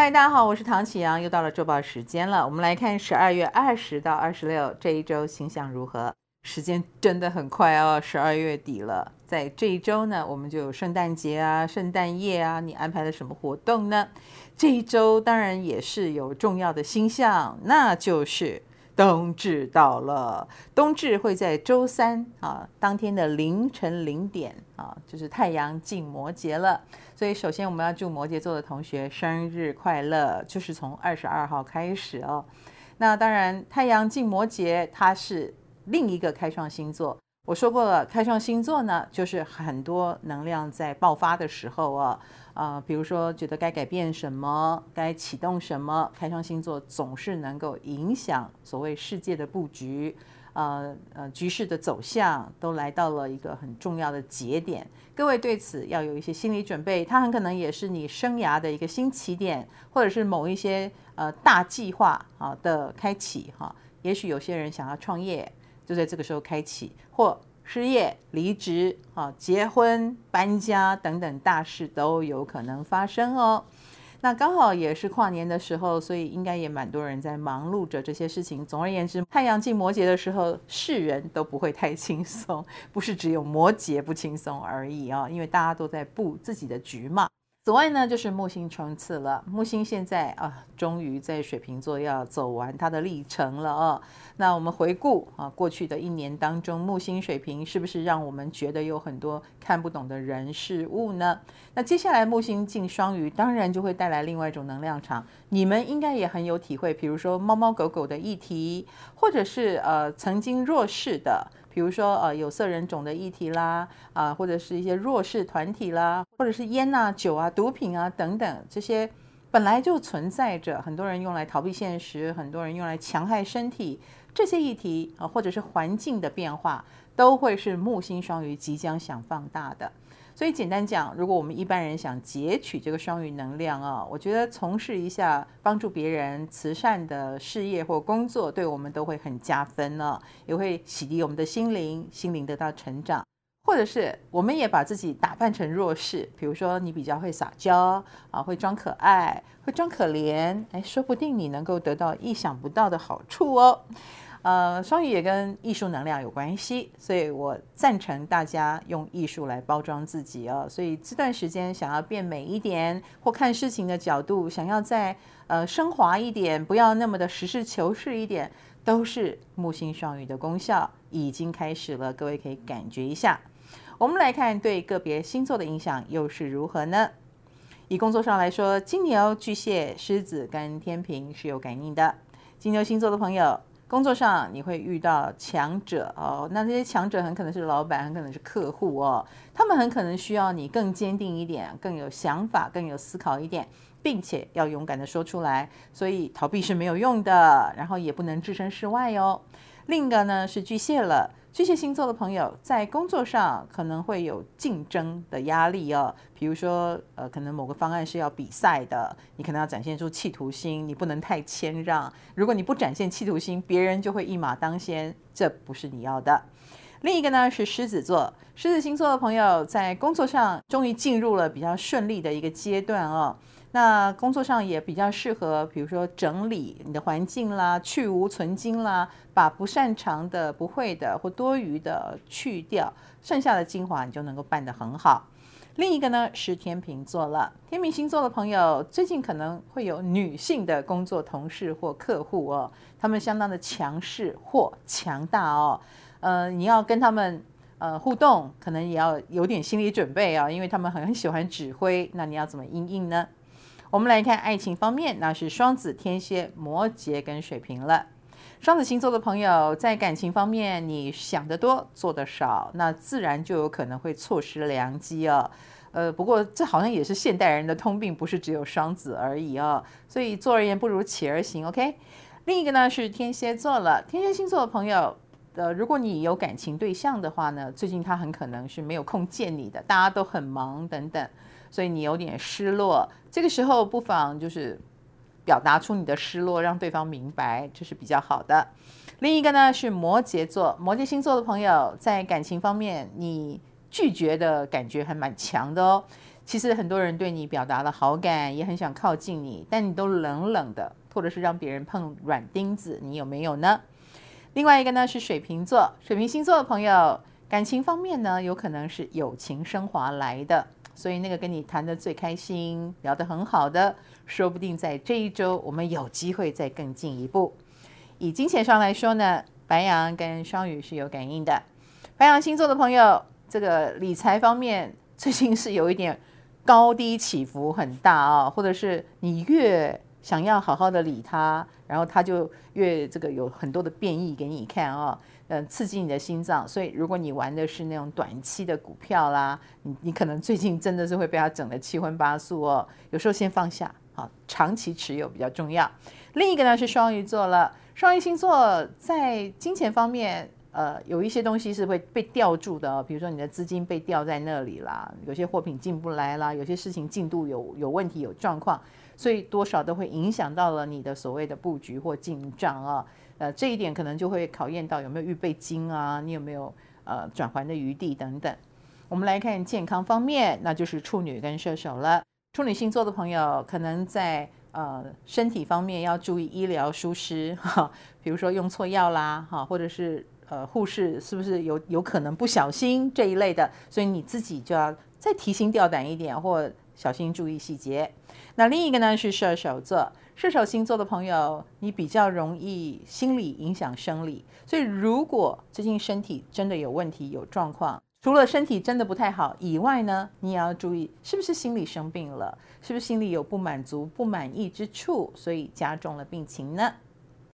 嗨，大家好，我是唐启阳，又到了周报时间了。我们来看十二月二十到二十六这一周星象如何？时间真的很快哦，十二月底了。在这一周呢，我们就有圣诞节啊、圣诞夜啊，你安排了什么活动呢？这一周当然也是有重要的星象，那就是。冬至到了，冬至会在周三啊，当天的凌晨零点啊，就是太阳进摩羯了。所以首先我们要祝摩羯座的同学生日快乐，就是从二十二号开始哦。那当然，太阳进摩羯，它是另一个开创星座。我说过了，开创星座呢，就是很多能量在爆发的时候啊。啊、呃，比如说觉得该改变什么，该启动什么，开创星座总是能够影响所谓世界的布局，呃呃，局势的走向都来到了一个很重要的节点。各位对此要有一些心理准备，它很可能也是你生涯的一个新起点，或者是某一些呃大计划啊的开启哈、也许有些人想要创业，就在这个时候开启，或。失业、离职、啊，结婚、搬家等等大事都有可能发生哦。那刚好也是跨年的时候，所以应该也蛮多人在忙碌着这些事情。总而言之，太阳进摩羯的时候，世人都不会太轻松，不是只有摩羯不轻松而已啊，因为大家都在布自己的局嘛。此外呢，就是木星冲刺了。木星现在啊，终于在水瓶座要走完它的历程了哦。那我们回顾啊，过去的一年当中，木星水瓶是不是让我们觉得有很多看不懂的人事物呢？那接下来木星进双鱼，当然就会带来另外一种能量场。你们应该也很有体会，比如说猫猫狗狗的议题，或者是呃曾经弱势的。比如说，呃，有色人种的议题啦，啊、或者是一些弱势团体啦，或者是烟啊、酒啊、毒品啊等等，这些本来就存在着，很多人用来逃避现实，很多人用来强害身体，这些议题啊、或者是环境的变化，都会是木星双鱼即将想放大的。所以简单讲，如果我们一般人想截取这个双鱼能量啊，我觉得从事一下帮助别人慈善的事业或工作，对我们都会很加分呢，也会洗涤我们的心灵，心灵得到成长。或者是我们也把自己打扮成弱势，比如说你比较会撒娇啊，会装可爱，会装可怜，哎，说不定你能够得到意想不到的好处哦。呃，双鱼也跟艺术能量有关系，所以我赞成大家用艺术来包装自己哦。所以这段时间想要变美一点，或看事情的角度想要再呃升华一点，不要那么的实事求是一点，都是木星双鱼的功效已经开始了。各位可以感觉一下。我们来看对个别星座的影响又是如何呢？以工作上来说，金牛、巨蟹、狮子跟天秤是有感应的。金牛星座的朋友。工作上你会遇到强者哦，那这些强者很可能是老板，很可能是客户哦，他们很可能需要你更坚定一点，更有想法，更有思考一点，并且要勇敢的说出来，所以逃避是没有用的，然后也不能置身事外哦。另一个呢是巨蟹了。巨蟹星座的朋友在工作上可能会有竞争的压力哦，比如说，呃，可能某个方案是要比赛的，你可能要展现出企图心，你不能太谦让。如果你不展现企图心，别人就会一马当先，这不是你要的。另一个呢是狮子座，狮子星座的朋友在工作上终于进入了比较顺利的一个阶段哦。那工作上也比较适合，比如说整理你的环境啦，去芜存菁啦，把不擅长的、不会的或多余的去掉，剩下的精华你就能够办得很好。另一个呢是天秤座了，天秤星座的朋友最近可能会有女性的工作同事或客户哦，他们相当的强势或强大哦，呃，你要跟他们呃互动，可能也要有点心理准备啊，因为他们很喜欢指挥，那你要怎么应应呢？我们来看爱情方面，那是双子、天蝎、摩羯跟水瓶了。双子星座的朋友在感情方面，你想得多，做得少，那自然就有可能会错失良机哦。呃，不过这好像也是现代人的通病，不是只有双子而已哦。所以坐而言不如起而行，OK。另一个呢是天蝎座了，天蝎星座的朋友，呃，如果你有感情对象的话呢，最近他很可能是没有空见你的，大家都很忙等等。所以你有点失落，这个时候不妨就是表达出你的失落，让对方明白，这是比较好的。另一个呢是摩羯座，摩羯星座的朋友在感情方面，你拒绝的感觉还蛮强的哦。其实很多人对你表达了好感，也很想靠近你，但你都冷冷的，或者是让别人碰软钉子，你有没有呢？另外一个呢是水瓶座，水瓶星座的朋友，感情方面呢有可能是友情升华来的，所以那个跟你谈得最开心、聊得很好的，说不定在这一周我们有机会再更进一步。以金钱上来说呢，白羊跟双鱼是有感应的。白羊星座的朋友，这个理财方面最近是有一点。高低起伏很大啊，或者是你越想要好好的理他，然后他就越这个有很多的变异给你看啊，嗯，刺激你的心脏。所以如果你玩的是那种短期的股票啦，你你可能最近真的是会被他整得七荤八素哦。有时候先放下，好，长期持有比较重要。另一个呢是双鱼座了，双鱼星座在金钱方面。呃，有一些东西是会被吊住的，比如说你的资金被吊在那里啦，有些货品进不来啦，有些事情进度有有问题、有状况，所以多少都会影响到了你的所谓的布局或进账啊。呃，这一点可能就会考验到有没有预备金啊，你有没有呃转还的余地等等。我们来看健康方面，那就是处女跟射手了。处女星座的朋友可能在呃身体方面要注意医疗疏失哈，比如说用错药啦哈，或者是。呃，护士是不是有有可能不小心这一类的？所以你自己就要再提心吊胆一点，或小心注意细节。那另一个呢是射手座，射手星座的朋友，你比较容易心理影响生理，所以如果最近身体真的有问题、有状况，除了身体真的不太好以外呢，你也要注意是不是心理生病了，是不是心里有不满足、不满意之处，所以加重了病情呢？